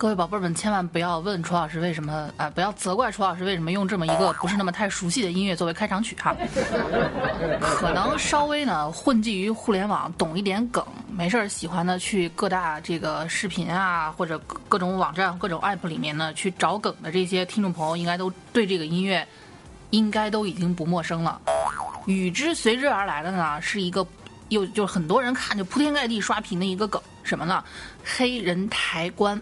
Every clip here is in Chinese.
各位宝贝儿们，千万不要问楚老师为什么啊、不要责怪楚老师为什么用这么一个不是那么太熟悉的音乐作为开场曲哈。可能稍微呢混迹于互联网，懂一点梗，没事儿喜欢呢去各大这个视频啊或者各种网站、各种 app 里面呢去找梗的这些听众朋友，应该都对这个音乐应该都已经不陌生了。与之随之而来的呢，是一个又就是很多人看就铺天盖地刷屏的一个梗，什么呢？黑人抬棺。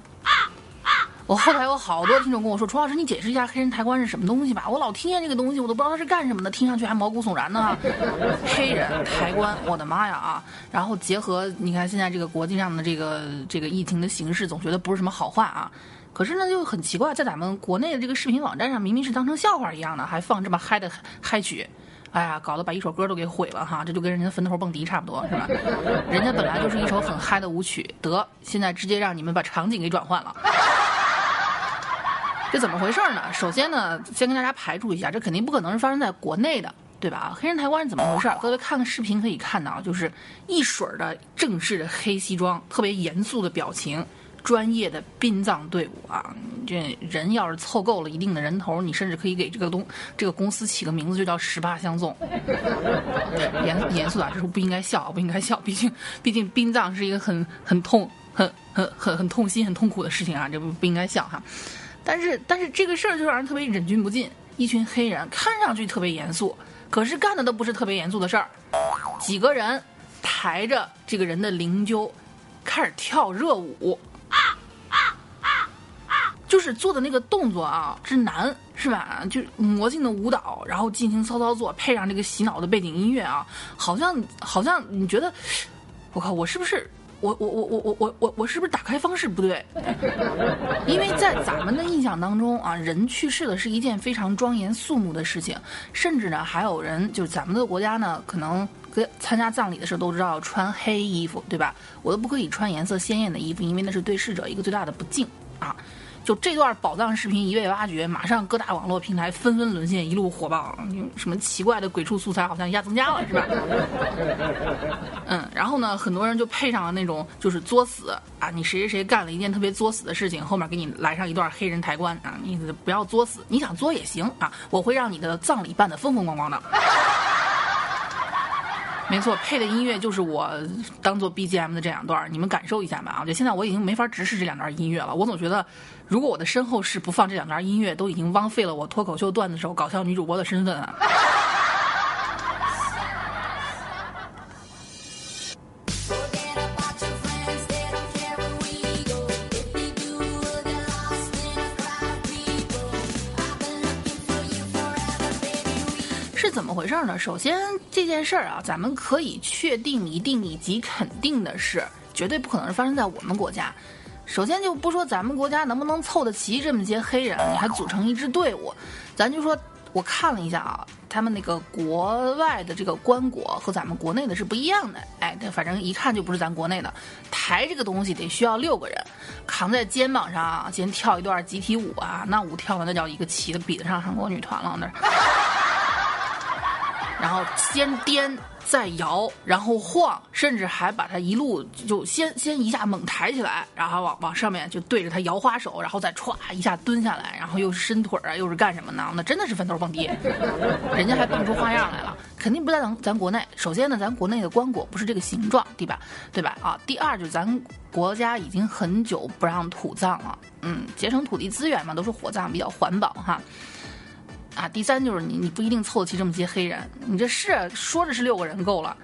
我后台有好多听众跟我说：“楚老师，你解释一下黑人抬棺是什么东西吧？我老听见这个东西，我都不知道它是干什么的，听上去还毛骨悚然呢。”黑人抬棺，我的妈呀啊！然后结合你看现在这个国际上的这个这个疫情的形势，总觉得不是什么好话啊。可是呢，就很奇怪，在咱们国内的这个视频网站上，明明是当成笑话一样的，还放这么嗨的嗨曲。哎呀，搞得把一首歌都给毁了哈，这就跟人家坟头蹦迪差不多是吧？人家本来就是一首很嗨的舞曲，得现在直接让你们把场景给转换了。这怎么回事呢？首先呢，先跟大家排除一下，这肯定不可能是发生在国内的，对吧？黑人抬棺是怎么回事？各位看个视频可以看到，就是一水儿的正式的黑西装，特别严肃的表情，专业的殡葬队伍啊。这人要是凑够了一定的人头，你甚至可以给这个东这个公司起个名字，就叫十八相送。严严肃点，这是不应该笑，不应该笑，毕竟毕竟殡葬是一个很很痛、很很很很痛心、很痛苦的事情啊，这不不应该笑哈。但是但是这个事儿就让人特别忍俊不禁。一群黑人看上去特别严肃，可是干的都不是特别严肃的事儿。几个人抬着这个人的灵柩，开始跳热舞，啊啊啊啊就是做的那个动作啊，之难是吧？就魔性的舞蹈，然后进行骚操作，配上这个洗脑的背景音乐啊，好像好像你觉得，我靠，我是不是？我我我我我我我我是不是打开方式不对？因为在咱们的印象当中啊，人去世了是一件非常庄严肃穆的事情，甚至呢还有人就是咱们的国家呢，可能跟参加葬礼的时候都知道穿黑衣服，对吧？我都不可以穿颜色鲜艳的衣服，因为那是对逝者一个最大的不敬啊。就这段宝藏视频一被挖掘，马上各大网络平台纷纷沦陷，一路火爆。什么奇怪的鬼畜素材好像一下增加了，是吧？嗯，然后呢，很多人就配上了那种就是作死啊，你谁谁谁干了一件特别作死的事情，后面给你来上一段黑人抬棺啊，你不要作死，你想作也行啊，我会让你的葬礼办得风风光光的。没错，配的音乐就是我当做 BGM 的这两段，你们感受一下吧啊！就现在我已经没法直视这两段音乐了，我总觉得，如果我的身后事不放这两段音乐，都已经枉费了我脱口秀段子手搞笑女主播的身份啊！回事呢？首先这件事儿啊，咱们可以确定、一定以及肯定的是，绝对不可能是发生在我们国家。首先就不说咱们国家能不能凑得齐这么些黑人，还组成一支队伍，咱就说，我看了一下啊，他们那个国外的这个棺椁和咱们国内的是不一样的。哎，这反正一看就不是咱国内的。抬这个东西得需要六个人，扛在肩膀上，先跳一段集体舞啊，那舞跳的那叫一个齐的，比得上韩国女团了那。然后先颠再摇，然后晃，甚至还把它一路就先先一下猛抬起来，然后往往上面就对着它摇花手，然后再歘一下蹲下来，然后又是伸腿啊，又是干什么呢？那真的是坟头蹦迪，人家还蹦出花样来了，肯定不在咱咱国内。首先呢，咱国内的棺椁不是这个形状，对吧？对吧？啊，第二就是咱国家已经很久不让土葬了，嗯，节省土地资源嘛，都是火葬比较环保哈。啊，第三就是你，你不一定凑得齐这么些黑人。你这是说着是六个人够了，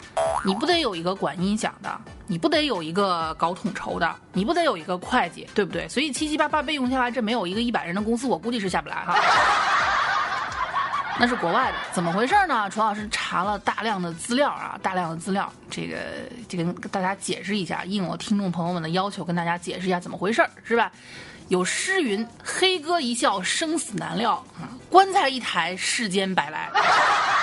你不得有一个管音响的，你不得有一个搞统筹的，你不得有一个会计，对不对？所以七七八八备用下来，这没有一个一百人的公司，我估计是下不来哈。那是国外的，怎么回事呢？楚老师查了大量的资料啊，大量的资料，这个这个跟大家解释一下，应我听众朋友们的要求，跟大家解释一下怎么回事是吧？有诗云：“黑哥一笑，生死难料；棺材一抬，世间白来。”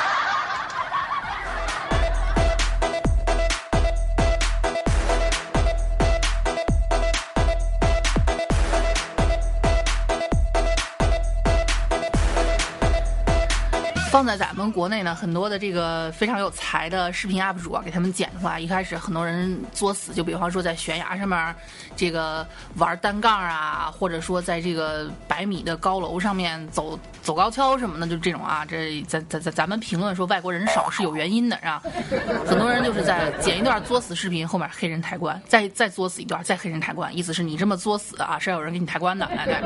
放在咱们国内呢，很多的这个非常有才的视频 UP 主啊，给他们剪出来。一开始很多人作死，就比方说在悬崖上面，这个玩单杠啊，或者说在这个百米的高楼上面走走高跷什么的，就这种啊。这咱咱咱咱们评论说外国人少是有原因的，是吧？很多人就是在剪一段作死视频，后面黑人抬棺，再再作死一段，再黑人抬棺，意思是你这么作死啊，是要有人给你抬棺的，来来，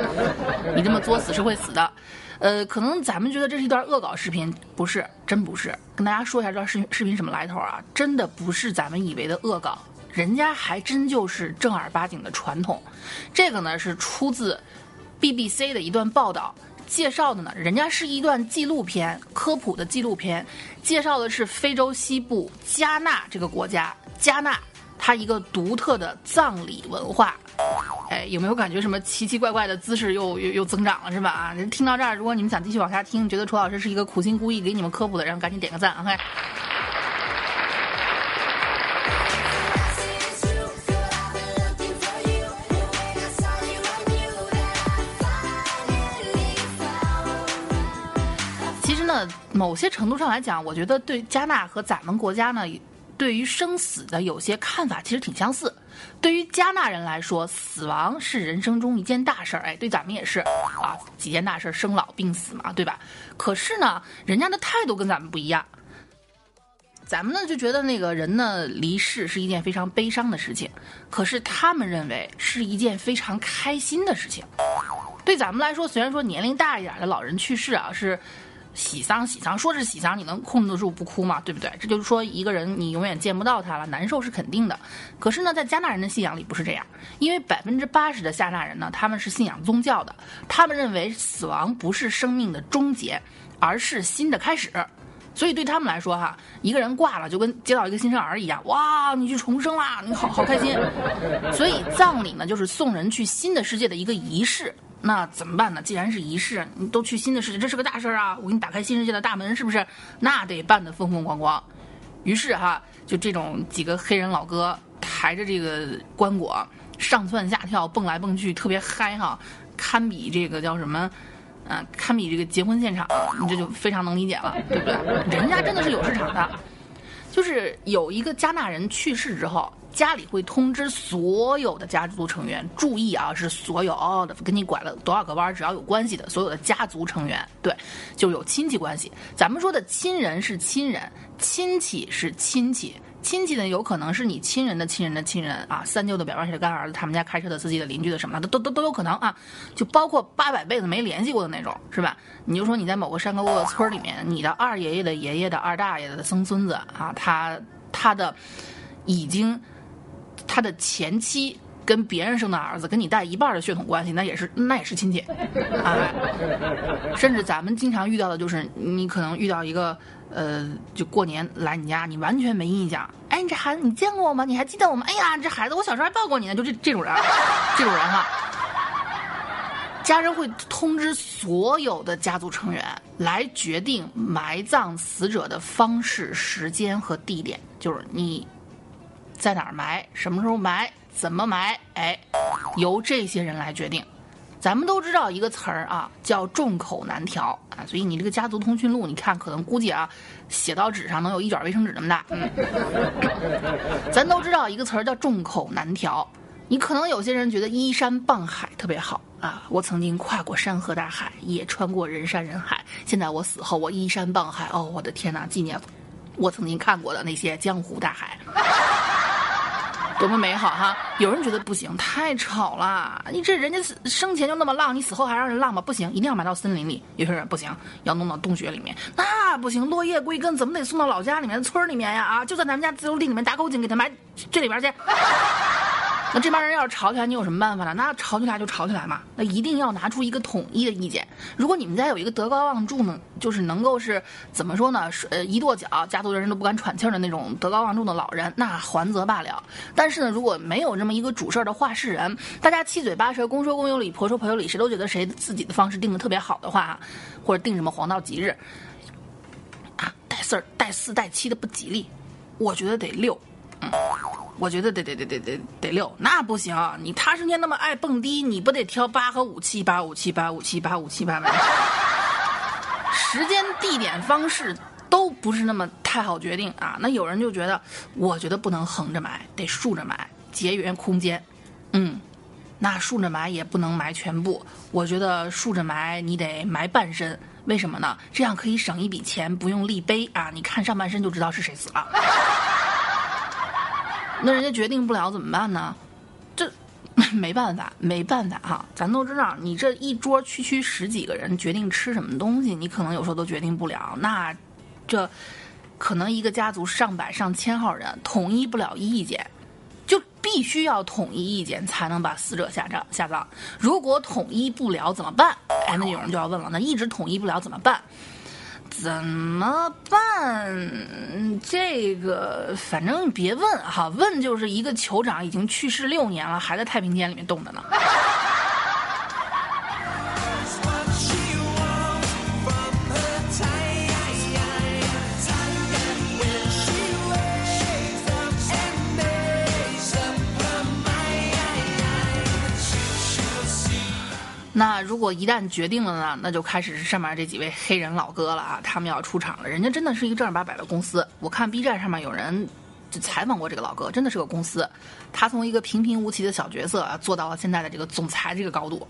你这么作死是会死的。呃，可能咱们觉得这是一段恶搞视频，不是，真不是。跟大家说一下这段视频视频什么来头啊？真的不是咱们以为的恶搞，人家还真就是正儿八经的传统。这个呢是出自 BBC 的一段报道，介绍的呢，人家是一段纪录片，科普的纪录片，介绍的是非洲西部加纳这个国家，加纳它一个独特的葬礼文化。哎，有没有感觉什么奇奇怪怪的姿势又又又增长了是吧？啊，听到这儿，如果你们想继续往下听，觉得楚老师是一个苦心孤诣给你们科普的人，赶紧点个赞，OK。其实呢，某些程度上来讲，我觉得对加纳和咱们国家呢。对于生死的有些看法其实挺相似。对于加纳人来说，死亡是人生中一件大事儿，哎，对咱们也是啊，几件大事儿，生老病死嘛，对吧？可是呢，人家的态度跟咱们不一样。咱们呢就觉得那个人呢离世是一件非常悲伤的事情，可是他们认为是一件非常开心的事情。对咱们来说，虽然说年龄大一点的老人去世啊是。喜丧喜丧，说是喜丧，你能控制得住不哭吗？对不对？这就是说一个人你永远见不到他了，难受是肯定的。可是呢，在加纳人的信仰里不是这样，因为百分之八十的加纳人呢，他们是信仰宗教的，他们认为死亡不是生命的终结，而是新的开始。所以对他们来说，哈，一个人挂了就跟接到一个新生儿一样，哇，你去重生啦，你好好开心。所以葬礼呢，就是送人去新的世界的一个仪式。那怎么办呢？既然是仪式，你都去新的世界，这是个大事儿啊！我给你打开新世界的大门，是不是？那得办得风风光光。于是哈，就这种几个黑人老哥抬着这个棺椁上蹿下跳，蹦来蹦去，特别嗨哈，堪比这个叫什么？嗯，堪比这个结婚现场，你这就非常能理解了，对不对？人家真的是有市场的，就是有一个加纳人去世之后。家里会通知所有的家族成员，注意啊，是所有的跟你拐了多少个弯，只要有关系的所有的家族成员，对，就有亲戚关系。咱们说的亲人是亲人，亲戚是亲戚，亲戚呢有可能是你亲人的亲人的亲人啊，三舅的表妹的干儿子，他们家开车的司机的邻居的什么的，都都都有可能啊，就包括八百辈子没联系过的那种，是吧？你就说你在某个山沟沟的村里面，你的二爷爷的爷爷的二大爷的曾孙子啊，他他的已经。他的前妻跟别人生的儿子，跟你带一半的血统关系，那也是那也是亲戚，啊，甚至咱们经常遇到的就是，你可能遇到一个，呃，就过年来你家，你完全没印象，哎，你这孩子你见过我吗？你还记得我吗？哎呀，这孩子我小时候还抱过你呢，就这这种人，这种人哈，家人会通知所有的家族成员来决定埋葬死者的方式、时间和地点，就是你。在哪儿埋？什么时候埋？怎么埋？哎，由这些人来决定。咱们都知道一个词儿啊，叫众口难调啊。所以你这个家族通讯录，你看可能估计啊，写到纸上能有一卷卫生纸那么大。嗯，咱都知道一个词儿叫众口难调。你可能有些人觉得依山傍海特别好啊。我曾经跨过山河大海，也穿过人山人海。现在我死后，我依山傍海。哦，我的天哪！纪念我曾经看过的那些江湖大海。多么美好哈！有人觉得不行，太吵了。你这人家生前就那么浪，你死后还让人浪吗？不行，一定要埋到森林里。有些人不行，要弄到洞穴里面。那不行，落叶归根，怎么得送到老家里面、村里面呀？啊，就在咱们家自由地里面打口井，给他埋这里边去。那这帮人要是吵起来，你有什么办法呢？那吵起来就吵起来嘛，那一定要拿出一个统一的意见。如果你们家有一个德高望重呢，就是能够是怎么说呢？是呃一跺脚，家族的人都不敢喘气儿的那种德高望重的老人，那还则罢了。但是呢，如果没有这么一个主事儿的话事人，大家七嘴八舌，公说公有理，婆说婆有理，谁都觉得谁自己的方式定的特别好的话，或者定什么黄道吉日啊，带四儿、带四、带七的不吉利，我觉得得六。嗯，我觉得得得得得得得六，那不行。你他生天那么爱蹦迪，你不得挑八和五七八五七八五七八五七八吗？时间、地点、方式都不是那么太好决定啊。那有人就觉得，我觉得不能横着埋，得竖着埋，节约空间。嗯，那竖着埋也不能埋全部，我觉得竖着埋你得埋半身。为什么呢？这样可以省一笔钱，不用立碑啊。你看上半身就知道是谁死了。那人家决定不了怎么办呢？这 没办法，没办法哈。咱都知道，你这一桌区区十几个人决定吃什么东西，你可能有时候都决定不了。那这可能一个家族上百上千号人统一不了意见，就必须要统一意见才能把死者下葬下葬。如果统一不了怎么办？哎，那有人就要问了，那一直统一不了怎么办？怎么办？这个反正别问哈，问就是一个酋长已经去世六年了，还在太平间里面冻着呢。那如果一旦决定了呢，那就开始是上面这几位黑人老哥了啊，他们要出场了。人家真的是一个正儿八百的公司。我看 B 站上面有人就采访过这个老哥，真的是个公司。他从一个平平无奇的小角色啊，做到了现在的这个总裁这个高度。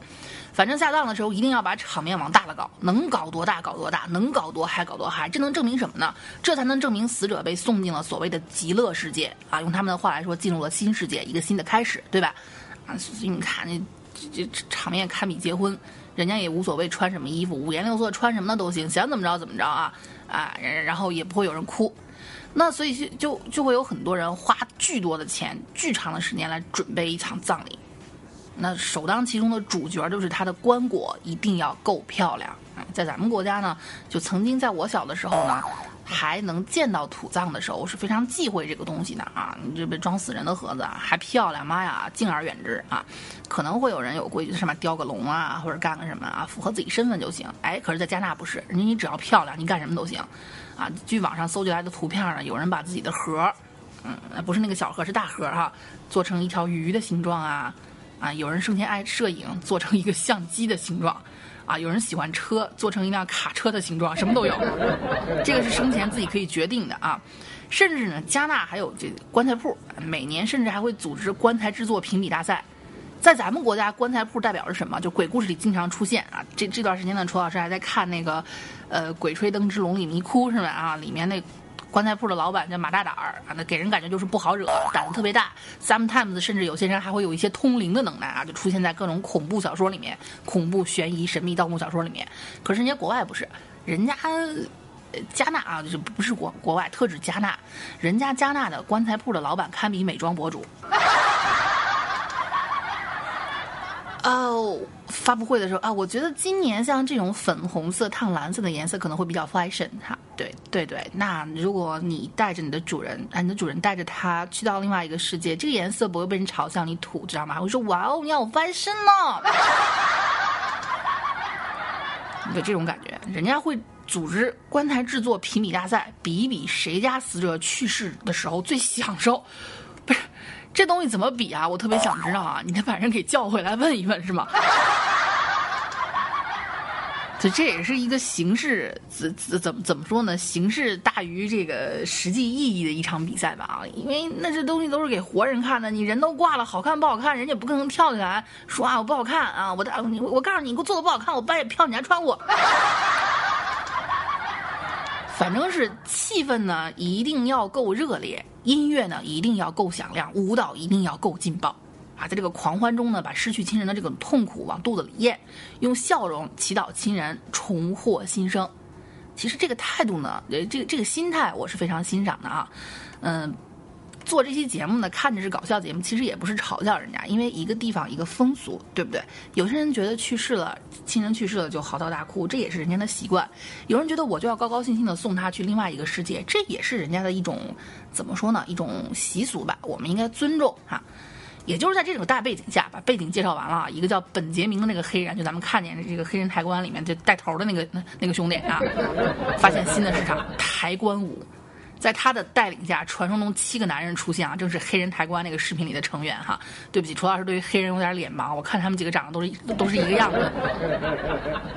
反正下葬的时候一定要把场面往大了搞，能搞多大搞多大，能搞多嗨搞多嗨。这能证明什么呢？这才能证明死者被送进了所谓的极乐世界啊，用他们的话来说，进入了新世界，一个新的开始，对吧？啊，所以你看那。这场面堪比结婚，人家也无所谓穿什么衣服，五颜六色穿什么的都行，想怎么着怎么着啊啊，然后也不会有人哭，那所以就就会有很多人花巨多的钱、巨长的时间来准备一场葬礼，那首当其冲的主角就是他的棺椁一定要够漂亮。在咱们国家呢，就曾经在我小的时候呢。还能见到土葬的时候，是非常忌讳这个东西的啊！你这被装死人的盒子，还漂亮，妈呀，敬而远之啊！可能会有人有规矩，上面雕个龙啊，或者干个什么啊，符合自己身份就行。哎，可是，在加纳不是，人家你只要漂亮，你干什么都行啊！据网上搜集来的图片呢，有人把自己的盒，嗯，不是那个小盒，是大盒哈，做成一条鱼的形状啊，啊，有人生前爱摄影，做成一个相机的形状。啊，有人喜欢车，做成一辆卡车的形状，什么都有。这个是生前自己可以决定的啊。甚至呢，加纳还有这棺材铺，每年甚至还会组织棺材制作评比大赛。在咱们国家，棺材铺代表着什么？就鬼故事里经常出现啊。这这段时间呢，楚老师还在看那个，呃，《鬼吹灯之龙里迷窟》是吧？啊，里面那。棺材铺的老板叫马大胆儿啊，那给人感觉就是不好惹，胆子特别大。Sometimes 甚至有些人还会有一些通灵的能耐啊，就出现在各种恐怖小说里面，恐怖、悬疑、神秘、盗墓小说里面。可是人家国外不是，人家加纳啊，就不是国国外，特指加纳，人家加纳的棺材铺的老板堪比美妆博主。哦，发布会的时候啊，我觉得今年像这种粉红色、烫蓝色的颜色可能会比较 fashion 哈。对对对，那如果你带着你的主人，啊，你的主人带着他去到另外一个世界，这个颜色不会被人嘲笑你土，知道吗？会说哇哦，你好 fashion 呢。有这种感觉，人家会组织棺材制作评比大赛，比一比谁家死者去世的时候最享受，这东西怎么比啊？我特别想知道啊！你得把人给叫回来问一问，是吗？这这也是一个形式，怎怎怎么怎么说呢？形式大于这个实际意义的一场比赛吧啊！因为那这东西都是给活人看的，你人都挂了，好看不好看，人家不可能跳起来说啊我不好看啊！我的我我告诉你，你给我做的不好看，我半夜票你还穿我。反正是气氛呢，一定要够热烈；音乐呢，一定要够响亮；舞蹈一定要够劲爆，啊，在这个狂欢中呢，把失去亲人的这种痛苦往肚子里咽，用笑容祈祷亲人重获新生。其实这个态度呢，这个这个心态我是非常欣赏的啊，嗯，做这期节目呢，看着是搞笑节目，其实也不是嘲笑人家，因为一个地方一个风俗，对不对？有些人觉得去世了，亲人去世了就嚎啕大哭，这也是人家的习惯；有人觉得我就要高高兴兴的送他去另外一个世界，这也是人家的一种怎么说呢？一种习俗吧，我们应该尊重哈。也就是在这种大背景下，把背景介绍完了，一个叫本杰明的那个黑人，就咱们看见的这个黑人抬棺里面就带头的那个那那个兄弟啊，发现新的市场抬棺舞。在他的带领下，传说中七个男人出现啊，正是黑人抬棺那个视频里的成员哈。对不起，楚老师对于黑人有点脸盲，我看他们几个长得都是都是一个样子。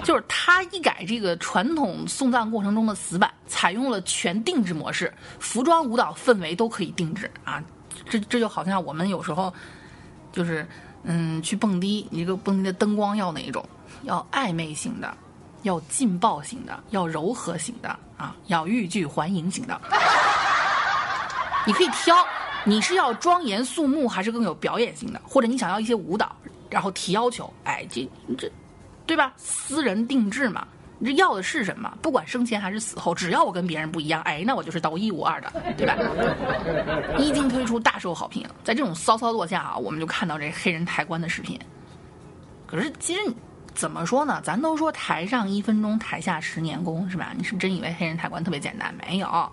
就是他一改这个传统送葬过程中的死板，采用了全定制模式，服装、舞蹈、氛围都可以定制啊。这这就好像我们有时候就是嗯去蹦迪，一个蹦迪的灯光要哪一种？要暧昧型的。要劲爆型的，要柔和型的啊，要欲拒还迎型的。你可以挑，你是要庄严肃穆，还是更有表演性的？或者你想要一些舞蹈，然后提要求？哎，这这，对吧？私人定制嘛，你这要的是什么？不管生前还是死后，只要我跟别人不一样，哎，那我就是独一无二的，对吧？一经推出大受好评，在这种骚操作下啊，我们就看到这黑人抬棺的视频。可是其实你。怎么说呢？咱都说台上一分钟，台下十年功，是吧？你是不是真以为黑人抬棺特别简单？没有，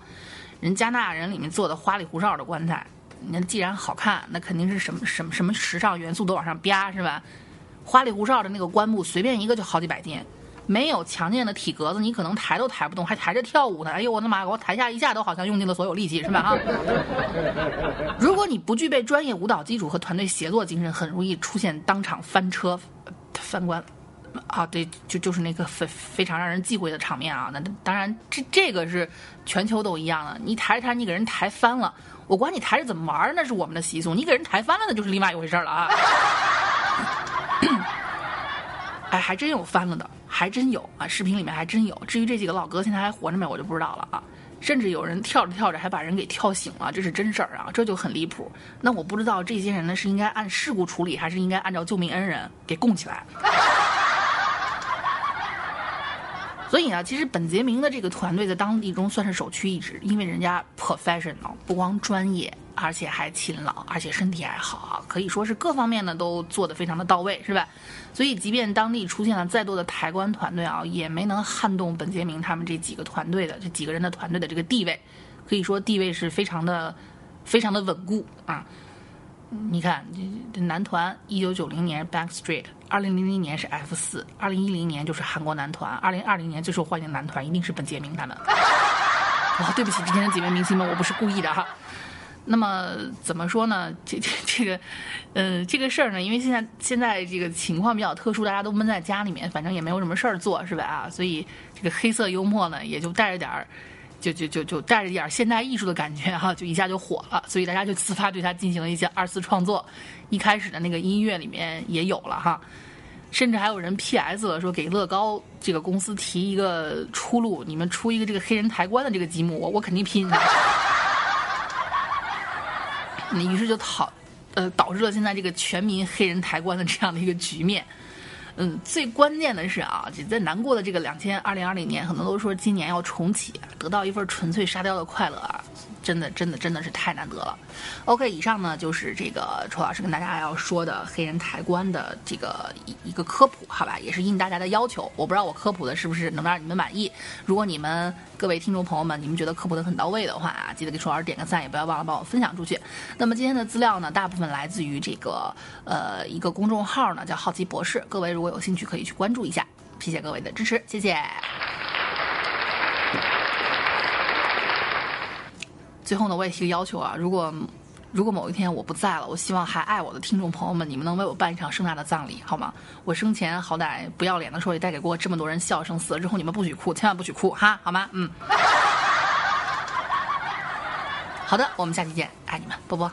人加拿大人里面做的花里胡哨的棺材，那既然好看，那肯定是什么什么什么时尚元素都往上吧，是吧？花里胡哨的那个棺木，随便一个就好几百斤，没有强健的体格子，你可能抬都抬不动，还抬着跳舞呢。哎呦我的妈！我抬下一下都好像用尽了所有力气，是吧？啊！如果你不具备专业舞蹈基础和团队协作精神，很容易出现当场翻车、翻棺。啊，对，就就是那个非非常让人忌讳的场面啊。那当然，这这个是全球都一样的。你抬着抬，你给人抬翻了，我管你抬着怎么玩，那是我们的习俗。你给人抬翻了，那就是另外一回事了啊。哎，还真有翻了的，还真有啊，视频里面还真有。至于这几个老哥现在还活着没，我就不知道了啊。甚至有人跳着跳着还把人给跳醒了，这是真事儿啊，这就很离谱。那我不知道这些人呢是应该按事故处理，还是应该按照救命恩人给供起来。所以呢，其实本杰明的这个团队在当地中算是首屈一指，因为人家 professional，不光专业，而且还勤劳，而且身体还好，可以说是各方面呢都做得非常的到位，是吧？所以，即便当地出现了再多的抬棺团队啊，也没能撼动本杰明他们这几个团队的这几个人的团队的这个地位，可以说地位是非常的、非常的稳固啊。你看，这这男团，一九九零年 Backstreet，二零零零年是 F 四，二零一零年就是韩国男团，二零二零年最受欢迎的男团一定是本杰明他们。哇，对不起，今天的几位明星们，我不是故意的哈。那么怎么说呢？这这这个，呃，这个事儿呢，因为现在现在这个情况比较特殊，大家都闷在家里面，反正也没有什么事儿做，是吧？啊，所以这个黑色幽默呢，也就带着点儿。就就就就带着一点现代艺术的感觉哈，就一下就火了，所以大家就自发对他进行了一些二次创作。一开始的那个音乐里面也有了哈，甚至还有人 P.S. 了说给乐高这个公司提一个出路，你们出一个这个黑人抬棺的这个积木，我我肯定拼。那于是就讨呃导致了现在这个全民黑人抬棺的这样的一个局面。嗯，最关键的是啊，在难过的这个两千二零二零年，很多都说今年要重启，得到一份纯粹沙雕的快乐啊。真的，真的，真的是太难得了。OK，以上呢就是这个楚老师跟大家要说的黑人抬棺的这个一一个科普，好吧，也是应大家的要求。我不知道我科普的是不是能让你们满意。如果你们各位听众朋友们，你们觉得科普的很到位的话啊，记得给楚老师点个赞，也不要忘了帮我分享出去。那么今天的资料呢，大部分来自于这个呃一个公众号呢，叫好奇博士。各位如果有兴趣，可以去关注一下。谢谢各位的支持，谢谢。最后呢，我也提个要求啊，如果如果某一天我不在了，我希望还爱我的听众朋友们，你们能为我办一场盛大的葬礼，好吗？我生前好歹不要脸的时候也带给过这么多人笑声，死了之后你们不许哭，千万不许哭哈，好吗？嗯。好的，我们下期见，爱你们，波波。